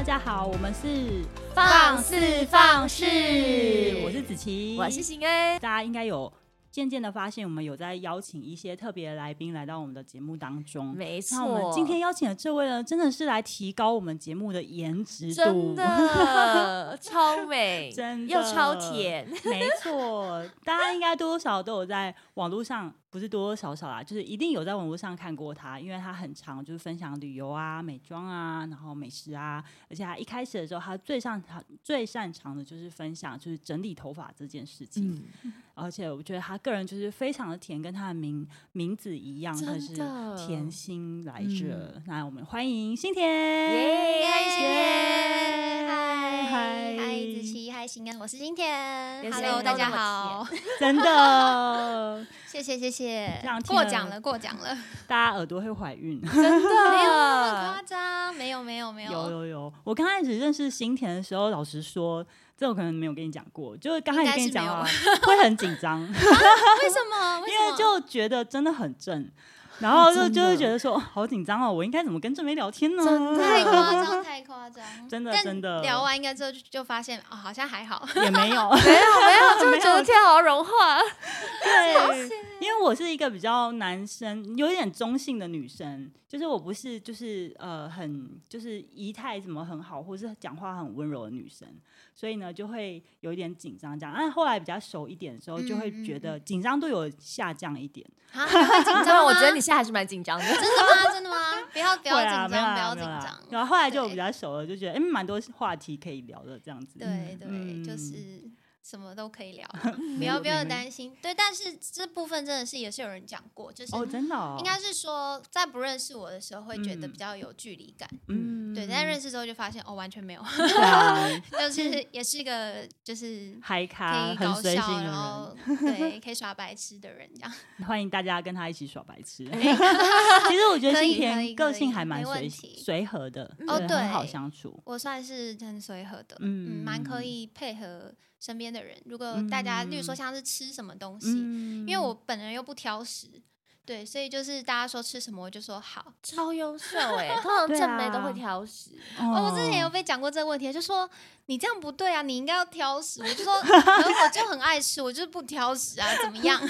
大家好，我们是放肆放肆，我是子琪，我是新恩，大家应该有。渐渐的发现，我们有在邀请一些特别的来宾来到我们的节目当中。没错，那我们今天邀请的这位呢，真的是来提高我们节目的颜值度，真的 超美，真的又超甜。没错，大家应该多多少少都有在网络上。不是多多少少啦，就是一定有在网络上看过他，因为他很常就是分享旅游啊、美妆啊，然后美食啊，而且他一开始的时候，他最擅长、最擅长的就是分享就是整理头发这件事情。嗯、而且我觉得他个人就是非常的甜，跟他的名名字一样，他是甜心来着。嗯、那我们欢迎新甜，嗨心甜，嗨嗨嗨子琪，嗨心安，我是心甜，Hello 大家好，真的。谢 谢谢谢，过奖了过奖了，大家耳朵会怀孕，真的没有那么夸张，没有没有没有，有有有。我刚开始认识新田的时候，老实说，这我可能没有跟你讲过，就是刚开始跟你讲话会很紧张，为什么？因为就觉得真的很正。然后就就会觉得说，好紧张哦，我应该怎么跟正妹聊天呢？太夸张，太夸张，真的真的。聊完应该之后就发现，哦，好像还好，也没有，没 有没有，就觉得天好融化。对，因为我是一个比较男生，有一点中性的女生，就是我不是就是呃很就是仪态怎么很好，或是讲话很温柔的女生。所以呢，就会有一点紧张，这样。但后来比较熟一点的时候，就会觉得紧张度有下降一点。啊，会紧张？我觉得你现在还是蛮紧张的。真的吗？真的吗？不要不要紧张，不要紧张。然后后来就比较熟了，就觉得哎，蛮多话题可以聊的这样子。对对，就是什么都可以聊，不要不要担心。对，但是这部分真的是也是有人讲过，就是哦，真的，应该是说在不认识我的时候会觉得比较有距离感。嗯。对，但认识之后就发现哦，完全没有，就是也是一个就是嗨咖，可以搞笑，然后 对，可以耍白痴的人这样。欢迎大家跟他一起耍白痴。其实我觉得心甜个性还蛮随随和的，哦，对，很好相处。我算是很随和的，嗯，蛮可以配合身边的人。如果大家，例如说像是吃什么东西，因为我本人又不挑食。对，所以就是大家说吃什么，我就说好，超优秀哎！通常正妹都会挑食。我之前有被讲过这个问题，就说你这样不对啊，你应该要挑食。我就说，我就很爱吃，我就是不挑食啊，怎么样？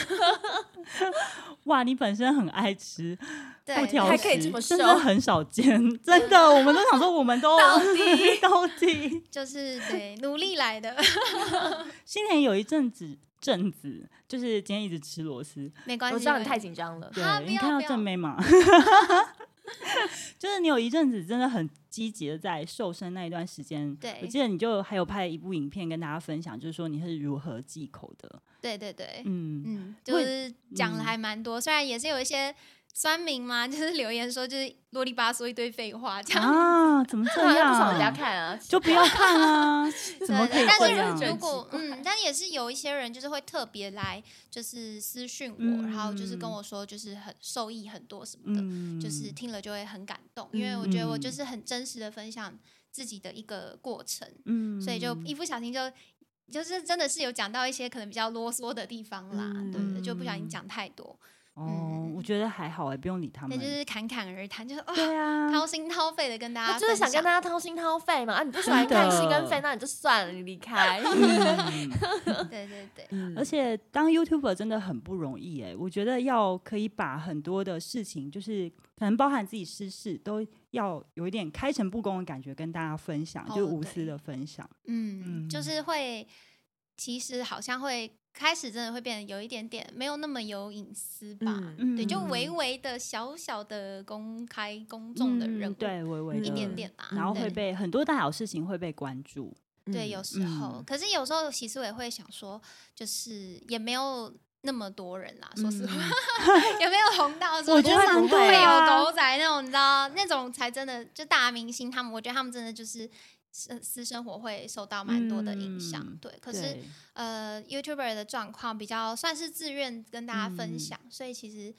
哇，你本身很爱吃，不挑食，还可以这么瘦，真的很少见，真的。我们都想说，我们都到底到底就是对努力来的。新年有一阵子。阵子就是今天一直吃螺丝，没关系，我知道你太紧张了。对，你看到正妹吗？就是你有一阵子真的很积极的在瘦身那一段时间，对，我记得你就还有拍一部影片跟大家分享，就是说你是如何忌口的。对对对，嗯嗯，就是讲的还蛮多，虽然也是有一些。酸民吗？就是留言说，就是啰里吧嗦一堆废话这样啊？怎么这 样？不想人家看啊，就不要看啊！怎么可以这样？但是如果嗯，但也是有一些人就是会特别来，就是私讯我，嗯、然后就是跟我说，就是很受益很多什么的，嗯、就是听了就会很感动，因为我觉得我就是很真实的分享自己的一个过程，嗯，所以就一不小心就就是真的是有讲到一些可能比较啰嗦的地方啦，嗯、对，对，就不小心讲太多。哦，我觉得还好哎，不用理他们。那就是侃侃而谈，就是对啊，掏心掏肺的跟大家，就是想跟大家掏心掏肺嘛。啊，你不喜欢看心跟肺，那你就算了，你离开。对对对，而且当 YouTuber 真的很不容易哎，我觉得要可以把很多的事情，就是可能包含自己私事，都要有一点开诚布公的感觉跟大家分享，就无私的分享。嗯，就是会，其实好像会。开始真的会变得有一点点没有那么有隐私吧，嗯、对，就微微的小小的公开公众的人物，嗯、对，微微一点点啦，然后会被很多大小事情会被关注，对，有时候，嗯、可是有时候其实我也会想说，就是也没有那么多人啦，说实话，嗯、也没有红到说，我觉得不会有狗仔那种，你知道那种才真的就大明星，他们我觉得他们真的就是。私私生活会受到蛮多的影响，嗯、对。可是，呃，YouTuber 的状况比较算是自愿跟大家分享，嗯、所以其实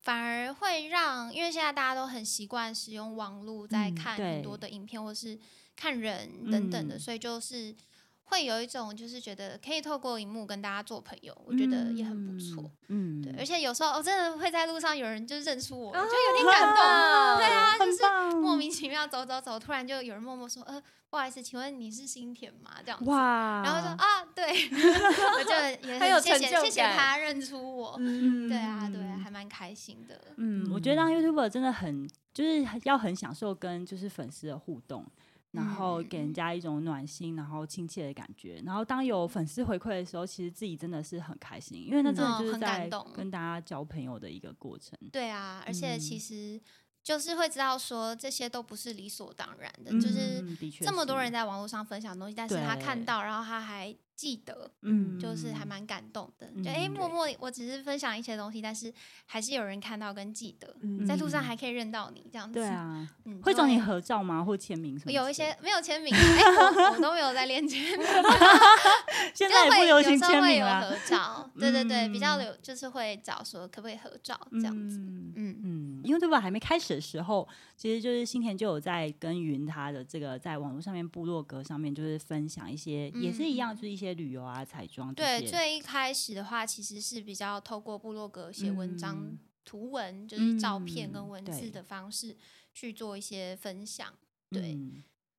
反而会让，因为现在大家都很习惯使用网络在看很多的影片，嗯、或是看人等等的，嗯、所以就是。会有一种就是觉得可以透过荧幕跟大家做朋友，我觉得也很不错。嗯，对，而且有时候我、哦、真的会在路上有人就是认出我，哦、就有点感动。哦、对啊，就是莫名其妙走走走，突然就有人默默说：“呃，不好意思，请问你是新田吗？”这样子。哇。然后说：“啊，对。”我就也很有谢谢谢谢他认出我。嗯，对啊，对啊，还蛮开心的。嗯，我觉得当 YouTuber 真的很就是要很享受跟就是粉丝的互动。然后给人家一种暖心，然后亲切的感觉。然后当有粉丝回馈的时候，其实自己真的是很开心，因为那真的就是在跟大家交朋友的一个过程。对啊，而且其实。就是会知道说这些都不是理所当然的，嗯、就是这么多人在网络上分享东西，但是他看到，然后他还记得，嗯，就是还蛮感动的。嗯、就哎，默默，我只是分享一些东西，但是还是有人看到跟记得，嗯、在路上还可以认到你这样子。对啊，嗯、会找你合照吗？或签名什么？有一些没有签名，哎，我我都没有在练签名。现在也不流行签名了。合照，对对对，比较流就是会找说可不可以合照这样子。嗯嗯，因为对吧？还没开始的时候，其实就是新田就有在跟云他的这个在网络上面部落格上面，就是分享一些，嗯、也是一样，就是一些旅游啊、彩妆。对，最一开始的话，其实是比较透过部落格写文章、嗯、图文，就是照片跟文字的方式去做一些分享。嗯、对，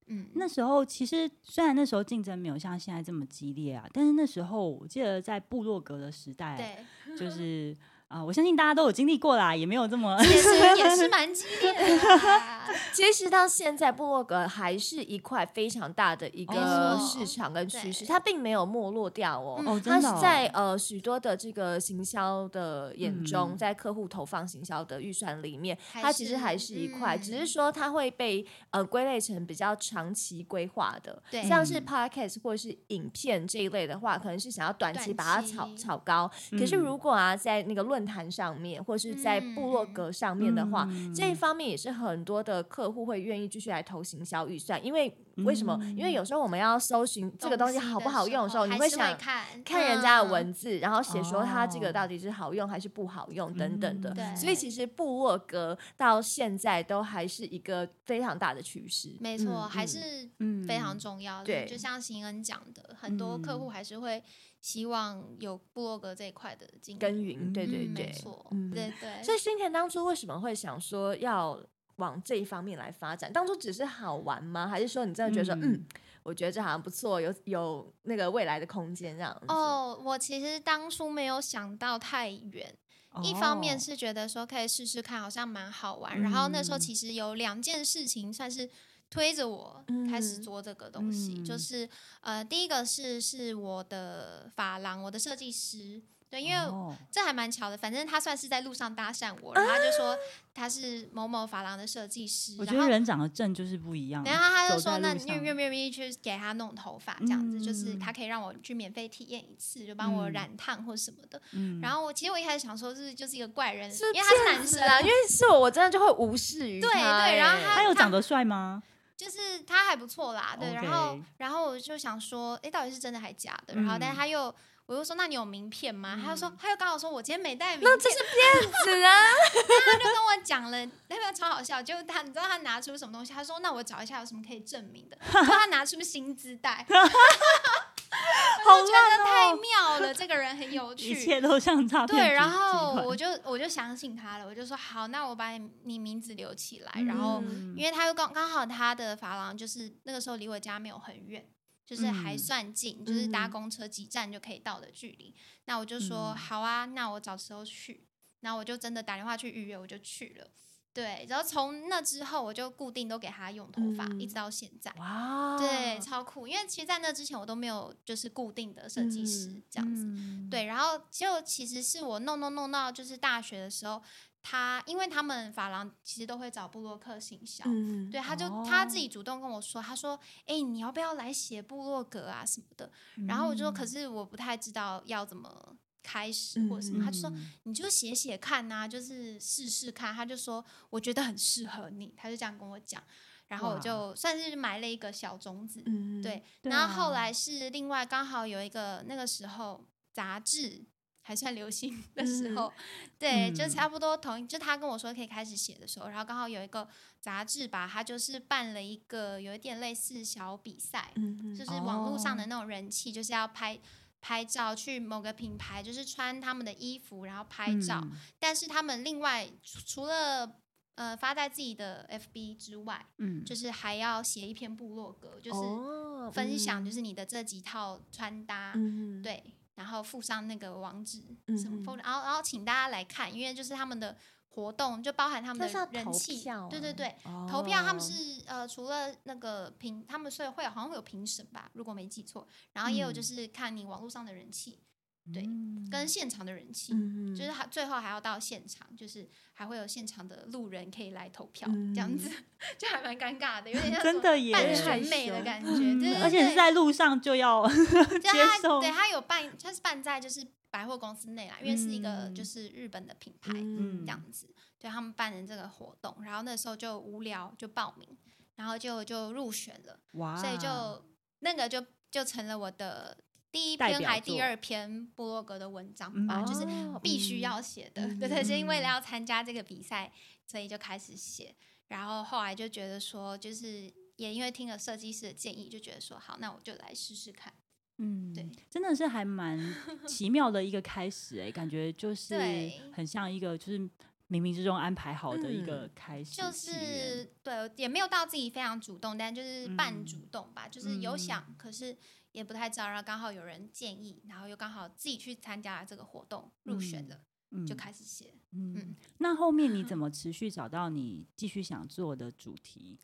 嗯，那时候其实虽然那时候竞争没有像现在这么激烈啊，但是那时候我记得在部落格的时代，对，就是。啊，我相信大家都有经历过啦，也没有这么，其实 也是蛮激烈的。其实到现在，部落格还是一块非常大的一个市场跟趋势，它并没有没落掉哦。哦，真的。它是在呃许多的这个行销的眼中，在客户投放行销的预算里面，它其实还是一块，只是说它会被呃归类成比较长期规划的，对，像是 Podcast 或者是影片这一类的话，可能是想要短期把它炒炒高。可是如果啊，在那个论坛上面，或是在部落格上面的话，嗯、这一方面也是很多的客户会愿意继续来投行销预算，因为为什么？嗯、因为有时候我们要搜寻这个东西好不好用的时候，你会想看看人家的文字，嗯、然后写说它这个到底是好用还是不好用等等的。嗯、所以其实部落格到现在都还是一个非常大的趋势。没错，嗯、还是非常重要的。对，就像新恩讲的，很多客户还是会。希望有部落格这一块的经耕耘，对对对，没错，对对。所以新田当初为什么会想说要往这一方面来发展？当初只是好玩吗？还是说你真的觉得说，嗯，我觉得这好像不错，有有那个未来的空间这样？哦，我其实当初没有想到太远，一方面是觉得说可以试试看，好像蛮好玩。然后那时候其实有两件事情算是。推着我开始做这个东西，嗯、就是呃，第一个是是我的发廊，我的设计师，对，因为这还蛮巧的，反正他算是在路上搭讪我，然后他就说他是某某发廊的设计师。我觉得人长得正就是不一样。然后他就说，那你愿不愿意去给他弄头发，这样子，嗯、就是他可以让我去免费体验一次，就帮我染烫或什么的。嗯、然后我其实我一开始想说是就是一个怪人，因为他是男生啊，因为是我，我真的就会无视于他。对对，然后他他有长得帅吗？就是他还不错啦，对，然后然后我就想说，哎，到底是真的还是假的？然后，但是他又，我又说，那你有名片吗？他又说，他又刚好说，我今天没带名片，那这是骗子 啊！他就跟我讲了，那个超好笑，就他，你知道他拿出什么东西？他说，那我找一下有什么可以证明的。然后他拿出薪资袋。我觉得太妙了，这个人很有 趣，一切都像诈骗。对，然后我就我就相信他了，我就说好，那我把你你名字留起来。然后，因为他又刚刚好他的发廊就是那个时候离我家没有很远，就是还算近，就是搭公车几站就可以到的距离。那我就说好啊，那我找时候去。那我就真的打电话去预约，我就去了。对，然后从那之后，我就固定都给他用头发，嗯、一直到现在。哇，对，超酷！因为其实，在那之前，我都没有就是固定的设计师、嗯、这样子。嗯、对，然后就其实是我弄弄弄到就是大学的时候，他因为他们发廊其实都会找布洛克行销，嗯、对，他就、哦、他自己主动跟我说，他说：“哎，你要不要来写布洛格啊什么的？”然后我就说：“可是我不太知道要怎么。”开始或什么，他就说你就写写看呐，就是试试看。他就说我觉得很适合你，他就这样跟我讲。然后我就算是埋了一个小种子，对。然后后来是另外刚好有一个那个时候杂志还算流行的时候，嗯、对，就差不多同，就他跟我说可以开始写的时候，然后刚好有一个杂志吧，他就是办了一个有一点类似小比赛，嗯、就是网络上的那种人气，就是要拍拍照去某个品牌，就是穿他们的衣服然后拍照，嗯、但是他们另外除了呃发在自己的 FB 之外，嗯，就是还要写一篇部落格，就是分享就是你的这几套穿搭，嗯、对。然后附上那个网址什么，嗯、然后然后请大家来看，因为就是他们的活动就包含他们的人气，啊、对对对，哦、投票他们是呃除了那个评，他们所以会有好像会有评审吧，如果没记错，然后也有就是看你网络上的人气。嗯对，跟现场的人气，嗯、就是还最后还要到现场，就是还会有现场的路人可以来投票，嗯、这样子 就还蛮尴尬的，有点 像真的半选美的感觉，就是，而且是在路上就要 接受。对，他有办，他是办在就是百货公司内啦，因为是一个就是日本的品牌，嗯，这样子，对他们办的这个活动，然后那时候就无聊就报名，然后就就入选了，哇，所以就那个就就成了我的。第一篇还第二篇部落格的文章吧，嗯、就是必须要写的，嗯、对对，是因为要参加这个比赛，所以就开始写。然后后来就觉得说，就是也因为听了设计师的建议，就觉得说好，那我就来试试看。嗯，对，真的是还蛮奇妙的一个开始哎，感觉就是很像一个就是冥冥之中安排好的一个开始，就是对，也没有到自己非常主动，但就是半主动吧，嗯、就是有想，嗯、可是。也不太知道，然后刚好有人建议，然后又刚好自己去参加了这个活动，入选了，嗯、就开始写。嗯，嗯，那后面你怎 么持续找到你继续想做的主题？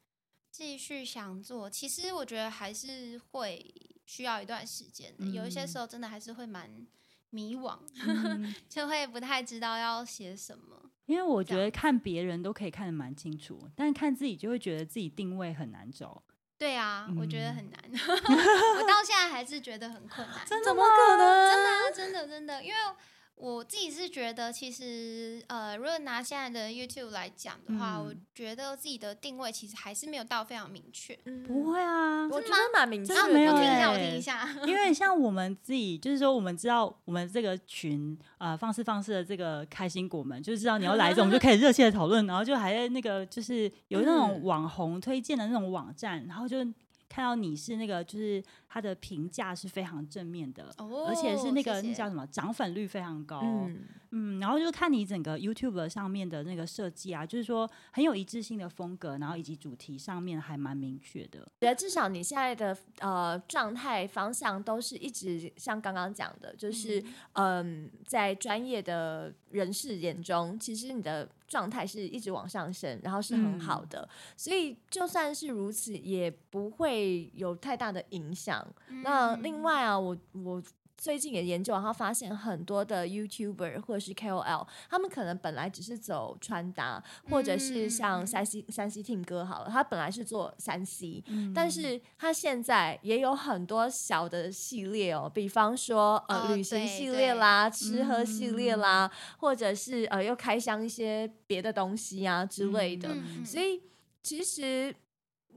继续想做，其实我觉得还是会需要一段时间的。嗯、有一些时候真的还是会蛮迷惘，嗯、就会不太知道要写什么。因为我觉得看别人都可以看得蛮清楚，但是看自己就会觉得自己定位很难找。对啊，嗯、我觉得很难，我到现在还是觉得很困难。真的怎么可能？真的、啊，真的，真的，因为我自己是觉得，其实呃，如果拿现在的 YouTube 来讲的话，嗯、我觉得自己的定位其实还是没有到非常明确。嗯、不会啊，我觉得蛮明确的。没有，听一下，我听一下。因为像我们自己，就是说，我们知道我们这个群啊、呃，放肆放肆的这个开心果们，就是知道你要来的时候，我们就开始热切的讨论，然后就还在那个就是有那种网红推荐的那种网站，然后就。看到你是那个，就是他的评价是非常正面的，哦、而且是那个那叫什么涨粉率非常高，嗯，嗯，然后就看你整个 YouTube 上面的那个设计啊，就是说很有一致性的风格，然后以及主题上面还蛮明确的。觉得至少你现在的呃状态方向都是一直像刚刚讲的，就是嗯、呃，在专业的人士眼中，其实你的。状态是一直往上升，然后是很好的，嗯、所以就算是如此，也不会有太大的影响。嗯、那另外啊，我我。最近也研究，然后发现很多的 YouTuber 或者是 KOL，他们可能本来只是走穿搭，或者是像三 C 三 C Tim 哥好了，他本来是做三 C，嗯、但是他现在也有很多小的系列哦，比方说呃、哦、旅行系列啦、吃喝系列啦，嗯、或者是呃又开箱一些别的东西啊之类的，嗯、所以其实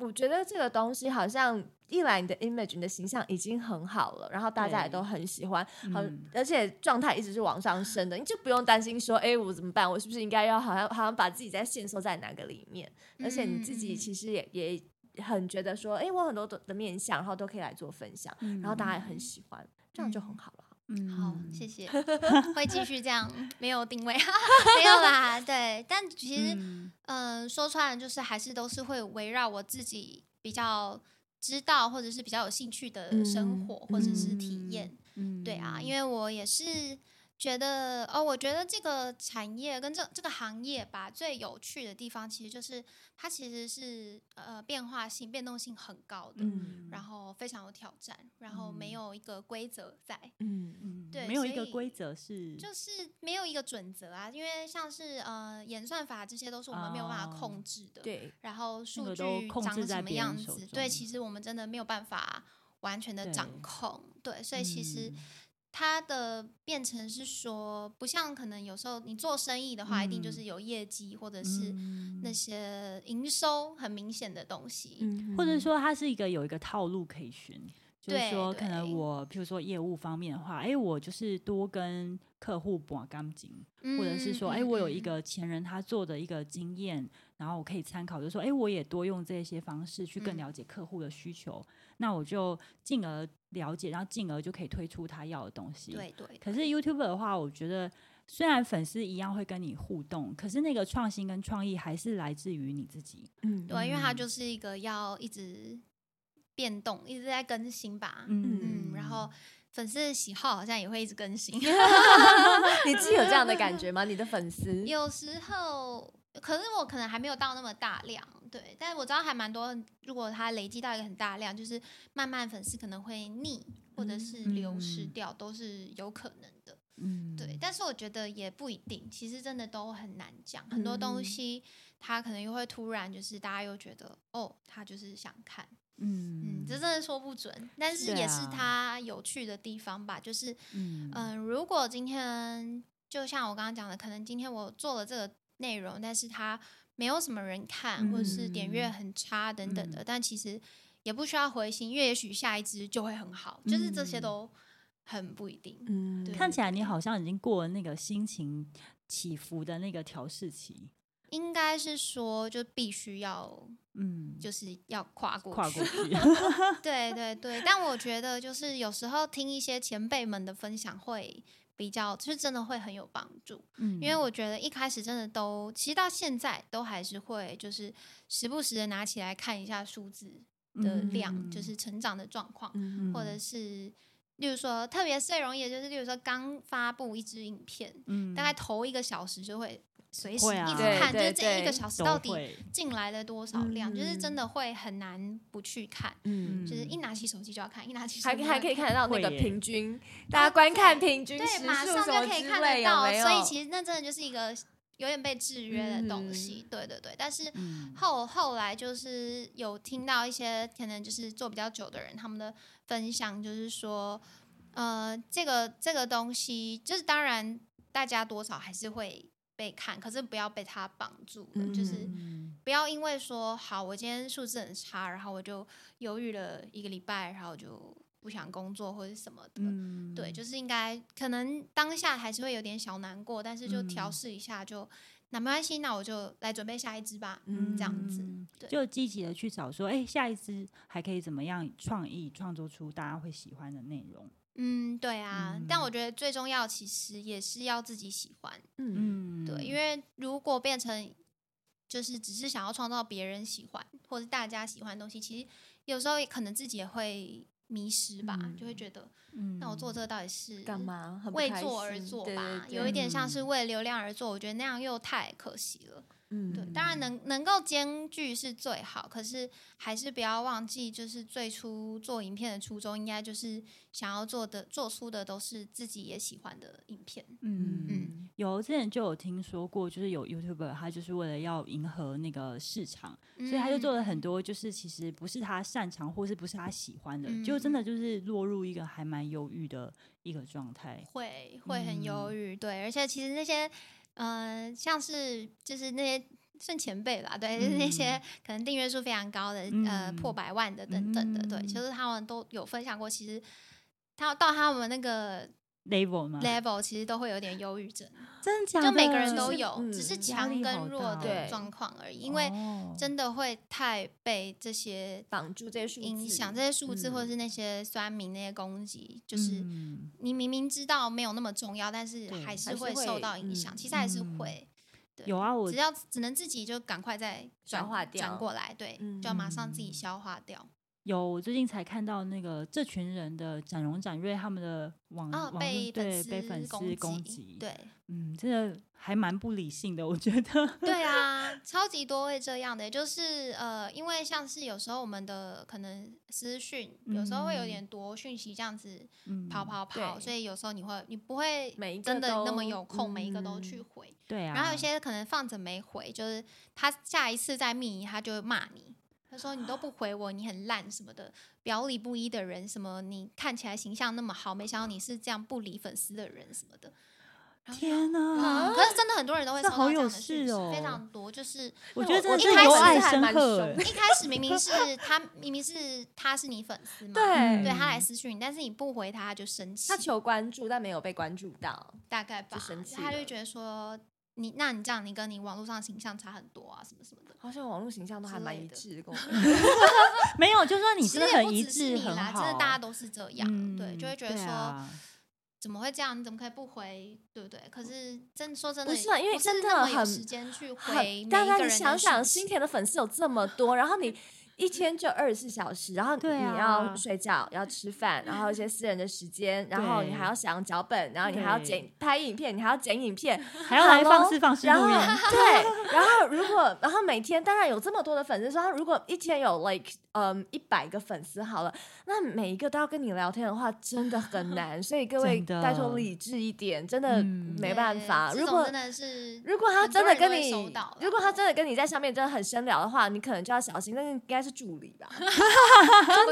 我觉得这个东西好像。一来你的 image 你的形象已经很好了，然后大家也都很喜欢，很、嗯、而且状态一直是往上升的，你就不用担心说，哎，我怎么办？我是不是应该要好像好像把自己在限缩在哪个里面？而且你自己其实也也很觉得说，哎，我很多的的面相，然后都可以来做分享，嗯、然后大家也很喜欢，这样就很好了。嗯，好，谢谢，会继续这样，没有定位，没有啦，对，但其实，嗯、呃，说穿了就是还是都是会围绕我自己比较。知道或者是比较有兴趣的生活，或者是体验，嗯。嗯、对啊，因为我也是。觉得哦，我觉得这个产业跟这这个行业吧，最有趣的地方其实就是它其实是呃变化性、变动性很高的，嗯、然后非常有挑战，然后没有一个规则在，嗯嗯，对，没有一个规则是，就是没有一个准则啊，因为像是呃演算法这些都是我们没有办法控制的，对、哦，然后数据长什么样子，对，其实我们真的没有办法完全的掌控，对，对，所以其实。嗯它的变成是说，不像可能有时候你做生意的话，嗯、一定就是有业绩或者是那些营收很明显的东西，嗯、或者说它是一个有一个套路可以循。就是说，可能我譬如说业务方面的话，哎，我就是多跟客户绑钢筋，或者是说，哎，我有一个前人他做的一个经验，然后我可以参考，就是说，哎，我也多用这些方式去更了解客户的需求，那我就进而了解，然后进而就可以推出他要的东西。对对。可是 YouTuber 的话，我觉得虽然粉丝一样会跟你互动，可是那个创新跟创意还是来自于你自己。嗯，对，因为它就是一个要一直。变动一直在更新吧，嗯，嗯，然后粉丝的喜好好像也会一直更新。你自己有这样的感觉吗？你的粉丝有时候，可是我可能还没有到那么大量，对，但是我知道还蛮多。如果它累积到一个很大量，就是慢慢粉丝可能会腻或者是流失掉，都是有可能的。嗯，对。但是我觉得也不一定，其实真的都很难讲。很多东西它可能又会突然，就是大家又觉得哦，他就是想看。嗯嗯，这真的说不准，但是也是它有趣的地方吧。就是，嗯、呃，如果今天就像我刚刚讲的，可能今天我做了这个内容，但是它没有什么人看，或者是点阅很差等等的，嗯、但其实也不需要灰心，因为也许下一支就会很好。就是这些都很不一定。嗯，对看起来你好像已经过了那个心情起伏的那个调试期。应该是说，就必须要，嗯，就是要跨过去，跨过去。对对对，但我觉得就是有时候听一些前辈们的分享会比较，就是真的会很有帮助。嗯，因为我觉得一开始真的都，其实到现在都还是会，就是时不时的拿起来看一下数字的量，嗯、就是成长的状况，嗯、或者是，例如说特别最容易的就是，例如说刚发布一支影片，嗯，大概头一个小时就会。随时一直看，就是这一个小时到底进来了多少量，就是真的会很难不去看。嗯，就是一拿起手机就要看，一拿起手机还还可以看得到 那个平均，大家观看平均，对，马上就可以看得到。所以其实那真的就是一个有点被制约的东西。对对对，但是后后来就是有听到一些可能就是做比较久的人他们的分享，就是说，呃，这个这个东西就是当然大家多少还是会。被看，可是不要被他绑住了，嗯、就是不要因为说好，我今天数字很差，然后我就犹豫了一个礼拜，然后就不想工作或者什么的。嗯、对，就是应该可能当下还是会有点小难过，但是就调试一下就，嗯、那没关系，那我就来准备下一支吧。嗯，这样子，对，就积极的去找说，哎，下一支还可以怎么样创意创作出大家会喜欢的内容。嗯，对啊，嗯、但我觉得最重要其实也是要自己喜欢。嗯，对，因为如果变成就是只是想要创造别人喜欢或者大家喜欢的东西，其实有时候也可能自己也会迷失吧，嗯、就会觉得，嗯、那我做这个到底是干嘛？为做而做吧，有一点像是为流量而做，我觉得那样又太可惜了。嗯，对，当然能能够兼具是最好，可是还是不要忘记，就是最初做影片的初衷，应该就是想要做的、做出的都是自己也喜欢的影片。嗯嗯，有之前就有听说过，就是有 YouTuber 他就是为了要迎合那个市场，嗯、所以他就做了很多，就是其实不是他擅长或是不是他喜欢的，嗯、就真的就是落入一个还蛮忧郁的一个状态，会会很忧郁。嗯、对，而且其实那些。嗯、呃，像是就是那些算前辈吧，对，就是那些可能订阅数非常高的，嗯、呃，破百万的等等的，嗯、对，就是他们都有分享过，其实他到他们那个。Level 吗？level 其实都会有点忧郁症，真的假的？就每个人都有，嗯、只是强跟弱的状况而已。因为真的会太被这些绑住，这些影响这些数字，或者是那些酸民那些攻击，嗯、就是你明明知道没有那么重要，但是还是会受到影响。其实还是会，对有啊，我只要只能自己就赶快再转化掉，转过来，对，就要马上自己消化掉。有，我最近才看到那个这群人的展荣展瑞他们的网、哦、网对被粉丝攻击，对，嗯，真的还蛮不理性的，我觉得。对啊，超级多会这样的，就是呃，因为像是有时候我们的可能私讯，有时候会有点多讯息这样子跑跑跑，嗯、所以有时候你会你不会真的那么有空每一个都去回，嗯、对啊。然后有些可能放着没回，就是他下一次再密他就会骂你。他说：“你都不回我，你很烂什么的，表里不一的人，什么你看起来形象那么好，没想到你是这样不理粉丝的人什么的。”天哪！可是真的很多人都会收到这样的讯息，哦、非常多。就是我觉得一开始深刻，一开始明明是他，明明是他是你粉丝嘛，对，对他来私讯你，但是你不回他，他就生气。他求关注，但没有被关注到，大概吧，就生气。他就觉得说你，那你这样，你跟你网络上形象差很多啊，什么什么的。好像网络形象都还蛮一致的，跟我 没有，就说你真的很一致，很好。真的大家都是这样，嗯、对，就会觉得说。怎么会这样？你怎么可以不回？对不对？可是真说真的，不是啊，因为真的很有时间去回。大家你想想，新田的粉丝有这么多，然后你。一天就二十四小时，然后你要睡觉，啊、要吃饭，然后一些私人的时间，然后你还要想脚本，然后你还要剪拍影片，你还要剪影片，还要来放肆放肆录音。对，然后如果然后每天当然有这么多的粉丝，说如果一天有 like 嗯一百个粉丝好了，那每一个都要跟你聊天的话，真的很 难。所以各位拜托理智一点，真的没办法。嗯、如果真的是如果他真的跟你，如果他真的跟你在上面真的很深聊的话，你可能就要小心。但是应该是。助理吧，真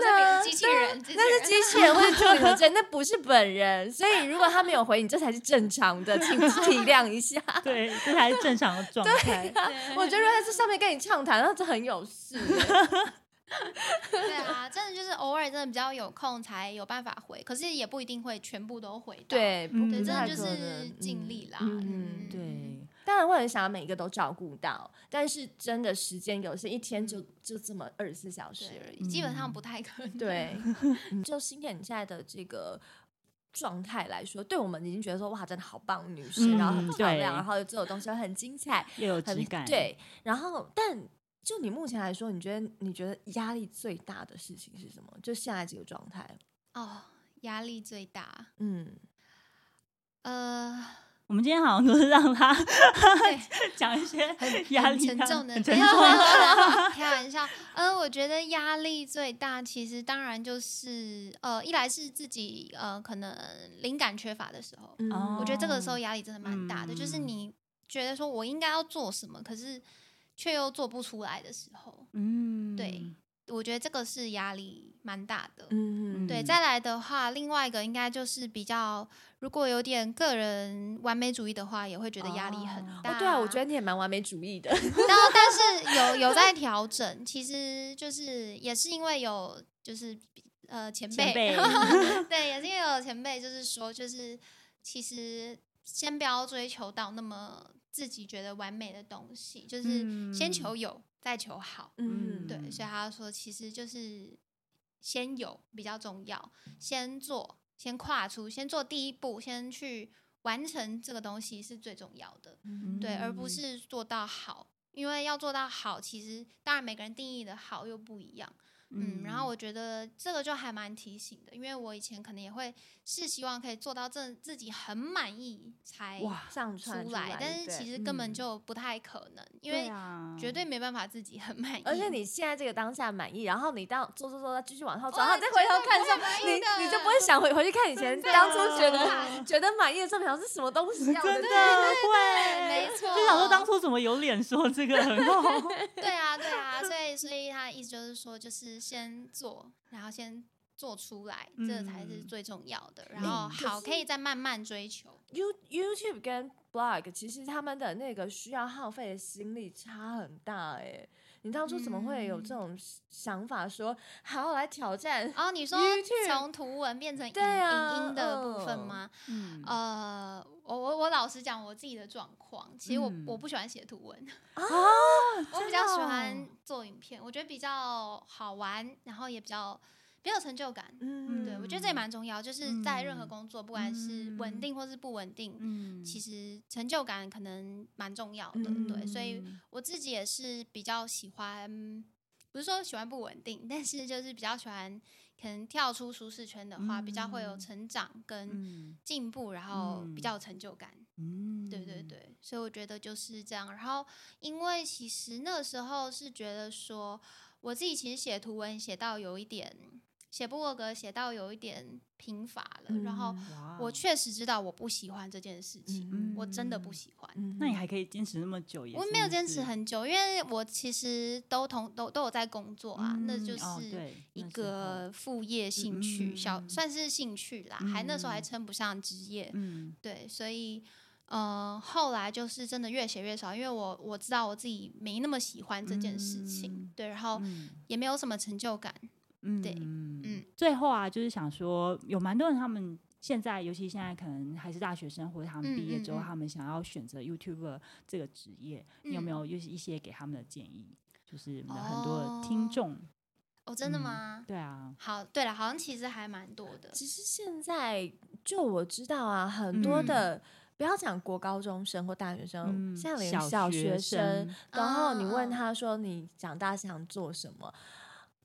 的机器人，那是机器人或者助理的真，那不是本人。所以如果他没有回你，这才是正常的，请 体谅一下。对，这才是正常的状态。我觉得他在上面跟你畅谈，那这很有事。对啊，真的就是偶尔真的比较有空才有办法回，可是也不一定会全部都回。对，对，真的就是尽力啦。嗯，对。当然会很想要每一个都照顾到，但是真的时间有限，一天就就这么二十四小时而已，基本上不太可能。对，就新田你现在的这个状态来说，对我们已经觉得说哇，真的好棒，女生，然后很漂亮，然后这种东西很精彩，又有质感。对，然后但就你目前来说，你觉得你觉得压力最大的事情是什么？就现在这个状态哦，压力最大，嗯，呃。我们今天好像都是让他 讲一些压力沉重的，很沉重。开玩笑，嗯，我觉得压力最大，其实当然就是呃，一来是自己呃，可能灵感缺乏的时候，嗯、我觉得这个时候压力真的蛮大的，嗯、就是你觉得说我应该要做什么，可是却又做不出来的时候，嗯，对，我觉得这个是压力蛮大的，嗯，对。再来的话，另外一个应该就是比较。如果有点个人完美主义的话，也会觉得压力很大。哦，对啊，我觉得你也蛮完美主义的。然后，但是有有在调整，其实就是也是因为有就是呃前辈，前 辈对，也是因为有前辈，就是说就是其实先不要追求到那么自己觉得完美的东西，就是先求有，嗯、再求好。嗯，对，所以他说其实就是先有比较重要，先做。先跨出，先做第一步，先去完成这个东西是最重要的，嗯、对，而不是做到好，因为要做到好，其实当然每个人定义的好又不一样。嗯，然后我觉得这个就还蛮提醒的，因为我以前可能也会是希望可以做到这自己很满意才上出来，但是其实根本就不太可能，因为绝对没办法自己很满意。而且你现在这个当下满意，然后你到做做做，继续往后走，然后再回头看时候，你你就不会想回回去看以前当初觉得觉得满意的作品是什么东西，真的会，没错，就想说当初怎么有脸说这个很好？对啊，对啊，所以所以他的意思就是说，就是。先做，然后先做出来，嗯、这才是最重要的。然后好，可以再慢慢追求。You YouTube 跟 Blog 其实他们的那个需要耗费的心力差很大哎。你当初怎么会有这种想法说，说、嗯、好来挑战？哦，你说从图文变成影、啊、影音的部分吗？嗯、呃，我我我老实讲我自己的状况，其实我、嗯、我不喜欢写图文啊，我比较喜欢做影片，我觉得比较好玩，然后也比较。比较有成就感，嗯，对，我觉得这也蛮重要，就是在任何工作，不管是稳定或是不稳定，嗯，其实成就感可能蛮重要的，对，所以我自己也是比较喜欢，不是说喜欢不稳定，但是就是比较喜欢，可能跳出舒适圈的话，比较会有成长跟进步，然后比较有成就感，嗯，对对对，所以我觉得就是这样。然后因为其实那时候是觉得说，我自己其实写图文写到有一点。写部落格写到有一点贫乏了，嗯、然后我确实知道我不喜欢这件事情，嗯、我真的不喜欢。嗯、那你还可以坚持那么久？我没有坚持很久，因为我其实都同都都有在工作啊，嗯、那就是一个副业兴趣，小算是兴趣啦，嗯、还那时候还称不上职业。嗯，对，所以呃，后来就是真的越写越少，因为我我知道我自己没那么喜欢这件事情，嗯、对，然后也没有什么成就感，嗯，对，嗯，最后啊，就是想说，有蛮多人他们现在，尤其现在可能还是大学生，或者他们毕业之后，嗯嗯嗯、他们想要选择 YouTuber 这个职业，你有没有就是一些给他们的建议？就是很多的听众。哦哦，真的吗？嗯、对啊。好，对了，好像其实还蛮多的。其实现在就我知道啊，很多的，嗯、不要讲国高中生或大学生，像、嗯、连小学生，学生然后你问他说你长大想做什么，嗯、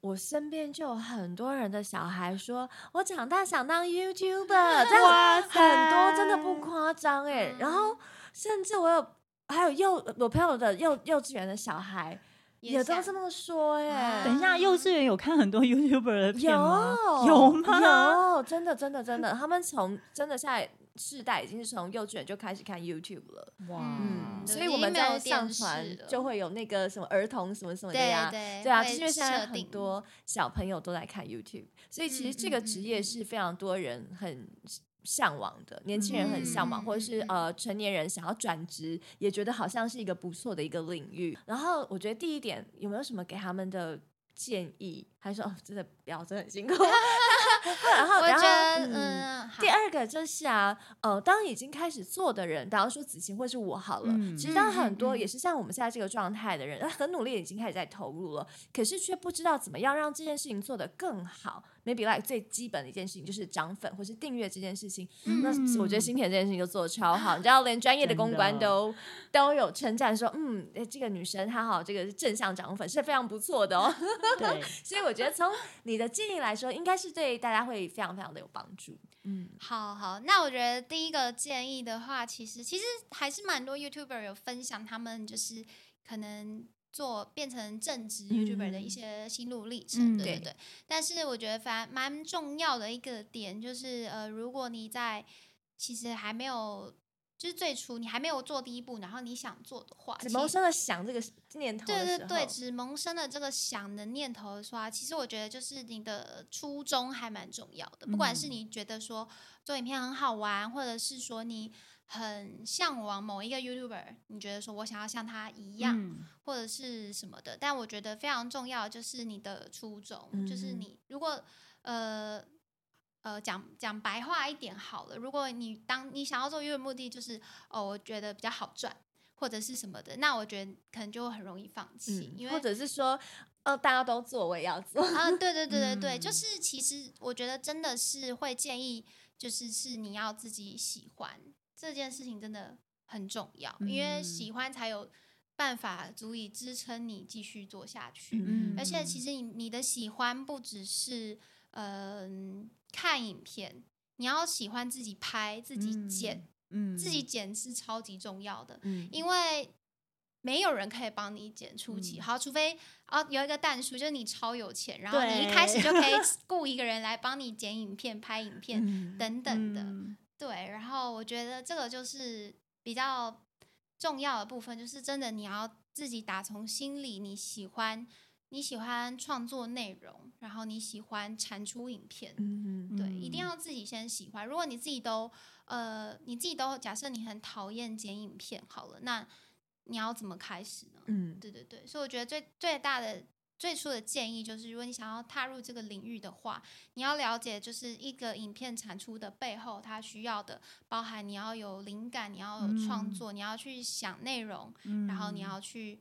我身边就有很多人的小孩说，我长大想当 YouTuber，这样很多真的不夸张哎。嗯、然后甚至我有还有幼我朋友的幼幼稚园的小孩。也都这么说耶。等一下，幼稚园有看很多 YouTuber 的片吗？有有吗？有，真的真的真的，他们从真的现在世代已经是从幼稚园就开始看 YouTube 了。哇，嗯，所以我们在上传就会有那个什么儿童什么什么的呀，对啊，就是因为现在很多小朋友都在看 YouTube，所以其实这个职业是非常多人很。向往的年轻人很向往，嗯、或者是呃成年人想要转职，也觉得好像是一个不错的一个领域。然后我觉得第一点有没有什么给他们的建议？还是说哦，真的不要，真的很辛苦。然后，然后，嗯，第二个就是啊，呃，当已经开始做的人，比方说子晴或是我好了，嗯、其实当很多也是像我们现在这个状态的人，很努力，已经开始在投入了，可是却不知道怎么样让这件事情做得更好。Maybe like 最基本的一件事情就是涨粉或是订阅这件事情，嗯、那我觉得新田这件事情就做的超好，你知道，连专业的公关都都有称赞说，嗯，这个女生她好，这个是正向涨粉是非常不错的哦。对，所以我觉得从你的建议来说，应该是对大家会非常非常的有帮助。嗯，好好，那我觉得第一个建议的话，其实其实还是蛮多 YouTuber 有分享他们就是可能。做变成正职 YouTuber 的一些心路历程，嗯、对对对。但是我觉得反蛮重要的一个点就是，呃，如果你在其实还没有，就是最初你还没有做第一步，然后你想做的话，只萌生了想这个念头，对对对，只萌生了这个想的念头的话，其实我觉得就是你的初衷还蛮重要的。不管是你觉得说做影片很好玩，或者是说你。很向往某一个 YouTuber，你觉得说我想要像他一样，嗯、或者是什么的？但我觉得非常重要，就是你的初衷，嗯、就是你如果呃呃讲讲白话一点好了，如果你当你想要做 YouTuber 目的就是哦，我觉得比较好赚，或者是什么的，那我觉得可能就会很容易放弃，嗯、因为或者是说哦大家都做，我也要做啊，对对对对对，嗯、就是其实我觉得真的是会建议，就是是你要自己喜欢。这件事情真的很重要，因为喜欢才有办法足以支撑你继续做下去。嗯、而且，其实你你的喜欢不只是嗯、呃、看影片，你要喜欢自己拍、自己剪，嗯、自己剪是超级重要的，嗯、因为没有人可以帮你剪出奇。嗯、好，除非哦有一个但书，就是你超有钱，然后你一开始就可以 雇一个人来帮你剪影片、拍影片、嗯、等等的。嗯对，然后我觉得这个就是比较重要的部分，就是真的你要自己打从心里你喜欢，你喜欢创作内容，然后你喜欢产出影片，嗯嗯，对，一定要自己先喜欢。如果你自己都呃，你自己都假设你很讨厌剪影片，好了，那你要怎么开始呢？嗯，对对对，所以我觉得最最大的。最初的建议就是，如果你想要踏入这个领域的话，你要了解，就是一个影片产出的背后，它需要的包含你要有灵感，你要有创作，嗯、你要去想内容，嗯、然后你要去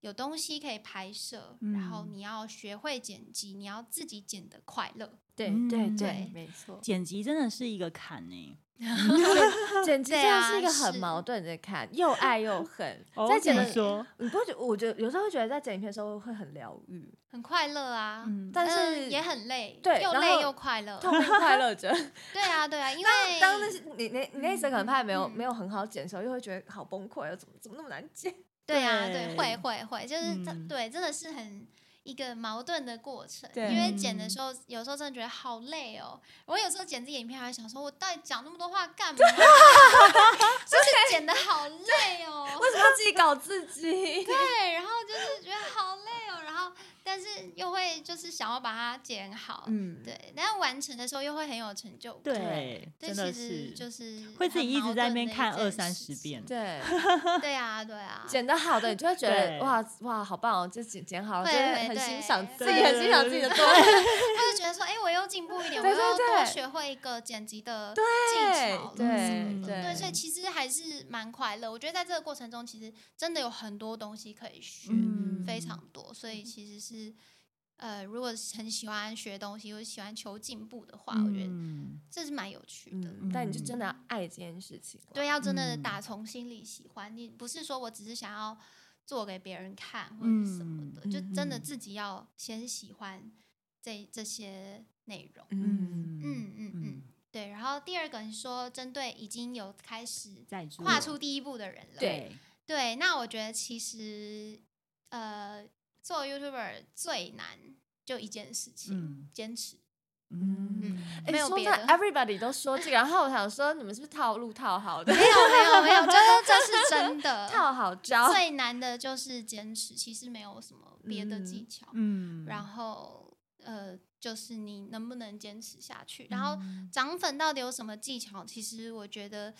有东西可以拍摄，嗯、然后你要学会剪辑，你要自己剪的快乐。对对对，没错，剪辑真的是一个坎呢。剪辑真的是一个很矛盾的看，又爱又恨。在剪的时候，你不觉得？我觉得有时候会觉得在剪影片的时候会很疗愈，很快乐啊。但是也很累，对，又累又快乐，痛并快乐着。对啊，对啊，因为当那些你那你那时候可能拍没有没有很好剪的时候，又会觉得好崩溃，怎么怎么那么难剪？对啊，对，会会会，就是这对，真的是很。一个矛盾的过程，对因为剪的时候，有时候真的觉得好累哦。我有时候剪自己影片，还想说，我到底讲那么多话干嘛？就是剪的好累哦。为什么要自己搞自己？对，然后就是觉得好累哦。然后，但但是又会就是想要把它剪好，嗯，对，然后完成的时候又会很有成就感，对，真的是就是会自己一直在那边看二三十遍，对，对啊，对啊，剪得好的你就会觉得哇哇好棒哦，就剪剪好了，真的很欣赏自己，很欣赏自己的作品，或者觉得说哎我又进步一点，我又多学会一个剪辑的技巧，对对对，所以其实还是蛮快乐。我觉得在这个过程中，其实真的有很多东西可以学，非常多，所以其实是。呃，如果很喜欢学东西，或者喜欢求进步的话，嗯、我觉得这是蛮有趣的。嗯、但你就真的要爱这件事情，对，要真的打从心里喜欢。嗯、你不是说我只是想要做给别人看或者什么的，嗯、就真的自己要先喜欢这这些内容。嗯嗯嗯嗯，对。然后第二个，你说针对已经有开始跨出第一步的人了，对对。那我觉得其实呃。做 YouTuber 最难就一件事情，坚持。嗯，没有别的。Everybody 都说这个，然后我想说，你们是不是套路套好的？没有没有没有，这这是真的。套好招。最难的就是坚持，其实没有什么别的技巧。嗯。然后呃，就是你能不能坚持下去？然后涨粉到底有什么技巧？其实我觉得。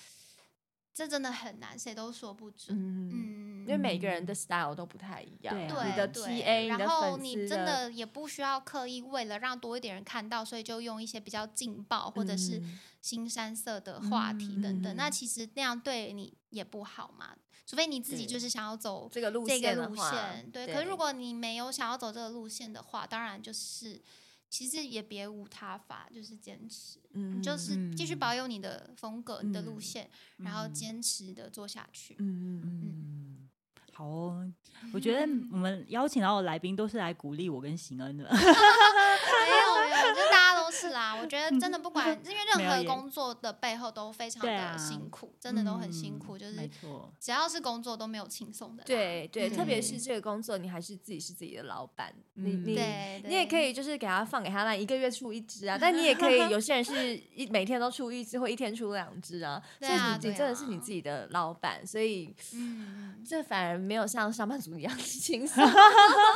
这真的很难，谁都说不准。嗯，因为每个人的 style 都不太一样。对，你的 TA，然后你真的也不需要刻意为了让多一点人看到，所以就用一些比较劲爆或者是新山色的话题等等。那其实那样对你也不好嘛，除非你自己就是想要走这个路线。对，可是如果你没有想要走这个路线的话，当然就是。其实也别无他法，就是坚持，嗯，就是继续保有你的风格、你的路线，然后坚持的做下去。嗯。嗯嗯，好哦，我觉得 我们邀请到的来宾都是来鼓励我跟行恩的。没 有没有，就大家都是啦。我觉得真的不管，因为任何工作的背后都非常的辛苦，真的都很辛苦。就是只要是工作都没有轻松的。对对，特别是这个工作，你还是自己是自己的老板，你你你也可以就是给他放给他那一个月出一只啊，但你也可以有些人是 一每天都出一只或一天出两只啊。所以你真的是你自己的老板，所以嗯，这反而没有像上班族一样轻松。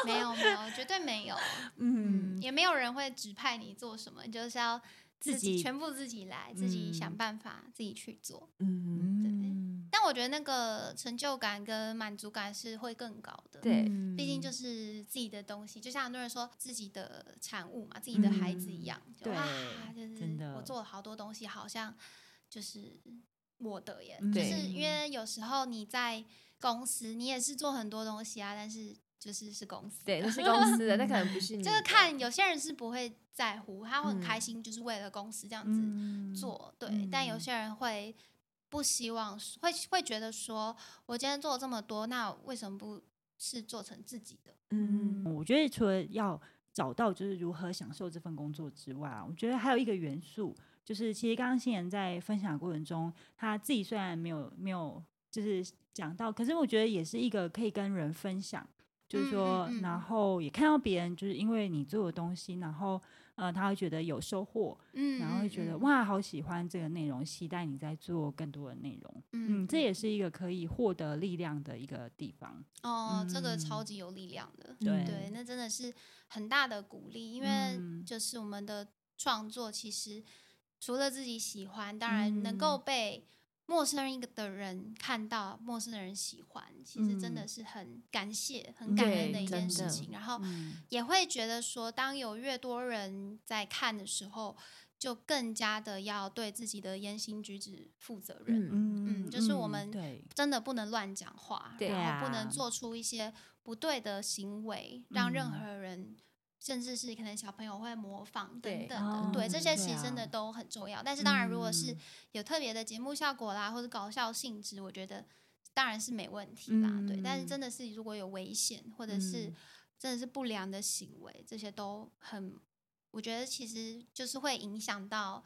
没有没有，绝对没有。嗯，也没有人会指派你做什么，你就是要自己全部自己来，自己想办法，自己去做。嗯，对。但我觉得那个成就感跟满足感是会更高的。对，毕竟就是自己的东西，就像很多人说自己的产物嘛，自己的孩子一样。对，就是我做了好多东西，好像就是我的耶。就是因为有时候你在公司，你也是做很多东西啊，但是。就是是公司，对，那是 公司的，那可能不是你。就是看有些人是不会在乎，他会很开心，就是为了公司这样子做，嗯、对。但有些人会不希望，会会觉得说，我今天做了这么多，那为什么不是做成自己的？嗯，我觉得除了要找到就是如何享受这份工作之外，我觉得还有一个元素，就是其实刚刚新人在分享的过程中，他自己虽然没有没有就是讲到，可是我觉得也是一个可以跟人分享。就是说，嗯嗯嗯、然后也看到别人，就是因为你做的东西，然后呃，他会觉得有收获，嗯，然后会觉得、嗯、哇，好喜欢这个内容，期待你在做更多的内容，嗯，嗯，这也是一个可以获得力量的一个地方。哦，嗯、这个超。级有力量的，对。对，那真的是很大的鼓励，因为就是我们的创作，其实除了自己喜欢，当然能够被。陌生人一个的人看到陌生的人喜欢，其实真的是很感谢、嗯、很感恩的一件事情。然后也会觉得说，当有越多人在看的时候，就更加的要对自己的言行举止负责任。嗯，嗯，就是我们真的不能乱讲话，然后不能做出一些不对的行为，啊、让任何人。甚至是可能小朋友会模仿等等的，对，这些其实真的都很重要。但是当然，如果是有特别的节目效果啦，或者搞笑性质，我觉得当然是没问题啦。对，但是真的是如果有危险或者是真的是不良的行为，这些都很，我觉得其实就是会影响到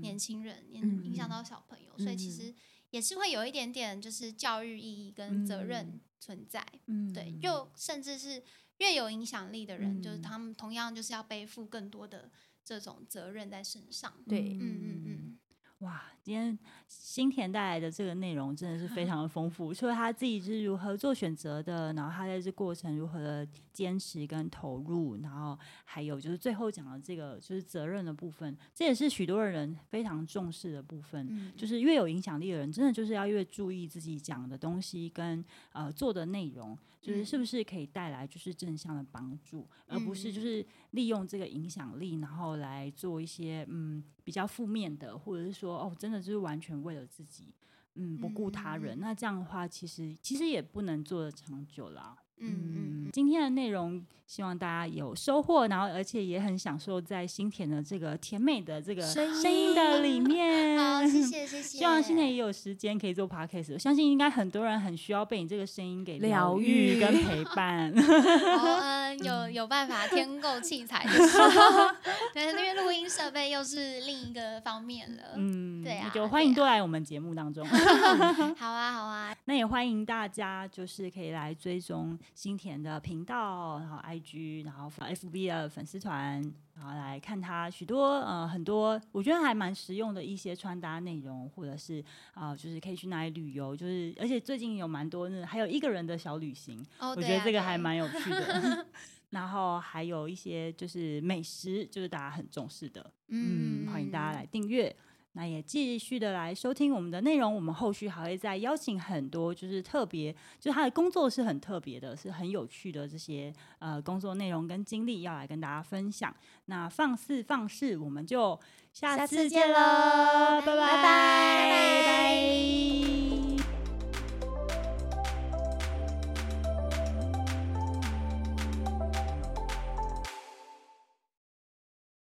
年轻人，影影响到小朋友，所以其实也是会有一点点就是教育意义跟责任存在。对，又甚至是。越有影响力的人，嗯、就是他们同样就是要背负更多的这种责任在身上。对，嗯嗯嗯。哇，今天新田带来的这个内容真的是非常的丰富，除了他自己是如何做选择的，然后他在这过程如何的坚持跟投入，然后还有就是最后讲的这个就是责任的部分，这也是许多人非常重视的部分。嗯、就是越有影响力的人，真的就是要越注意自己讲的东西跟呃做的内容，就是是不是可以带来就是正向的帮助，嗯、而不是就是利用这个影响力，然后来做一些嗯比较负面的，或者是说哦真的。就是完全为了自己，嗯，不顾他人。嗯、那这样的话，其实其实也不能做得长久啦。嗯嗯，今天的内容希望大家有收获，然后而且也很享受在新田的这个甜美的这个声音的里面。好，谢谢谢谢。希望新田也有时间可以做 podcast。我相信应该很多人很需要被你这个声音给疗愈跟陪伴。好，嗯，有有办法添购器材的时候，对，因为录音设备又是另一个方面了。嗯，对啊，就欢迎多来我们节目当中。好啊，好啊。那也欢迎大家就是可以来追踪。新田的频道，然后 IG，然后 FB 的粉丝团，然后来看他许多呃很多，我觉得还蛮实用的一些穿搭内容，或者是啊、呃，就是可以去哪里旅游，就是而且最近有蛮多那还有一个人的小旅行，哦、我觉得这个还蛮有趣的。然后还有一些就是美食，就是大家很重视的，嗯，嗯欢迎大家来订阅。那也继续的来收听我们的内容，我们后续还会再邀请很多，就是特别，就是他的工作是很特别的，是很有趣的这些呃工作内容跟经历要来跟大家分享。那放肆放肆，我们就下次见喽，拜拜拜拜。